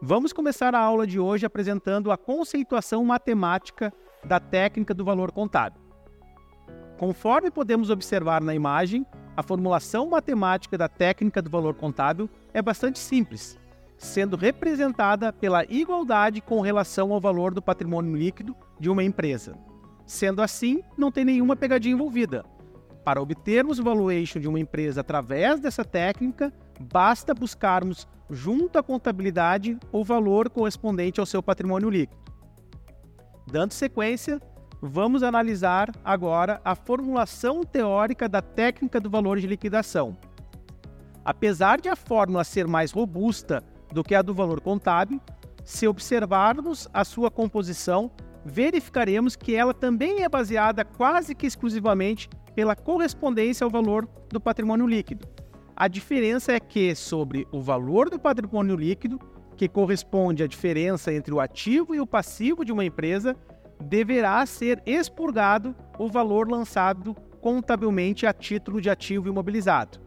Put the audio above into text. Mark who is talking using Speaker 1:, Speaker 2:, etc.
Speaker 1: Vamos começar a aula de hoje apresentando a conceituação matemática da técnica do valor contábil. Conforme podemos observar na imagem, a formulação matemática da técnica do valor contábil é bastante simples, sendo representada pela igualdade com relação ao valor do patrimônio líquido de uma empresa. Sendo assim, não tem nenhuma pegadinha envolvida. Para obtermos o valuation de uma empresa através dessa técnica, basta buscarmos junto à contabilidade o valor correspondente ao seu patrimônio líquido. Dando sequência, vamos analisar agora a formulação teórica da técnica do valor de liquidação. Apesar de a fórmula ser mais robusta do que a do valor contábil, se observarmos a sua composição, verificaremos que ela também é baseada quase que exclusivamente pela correspondência ao valor do patrimônio líquido. A diferença é que, sobre o valor do patrimônio líquido, que corresponde à diferença entre o ativo e o passivo de uma empresa, deverá ser expurgado o valor lançado contabilmente a título de ativo imobilizado.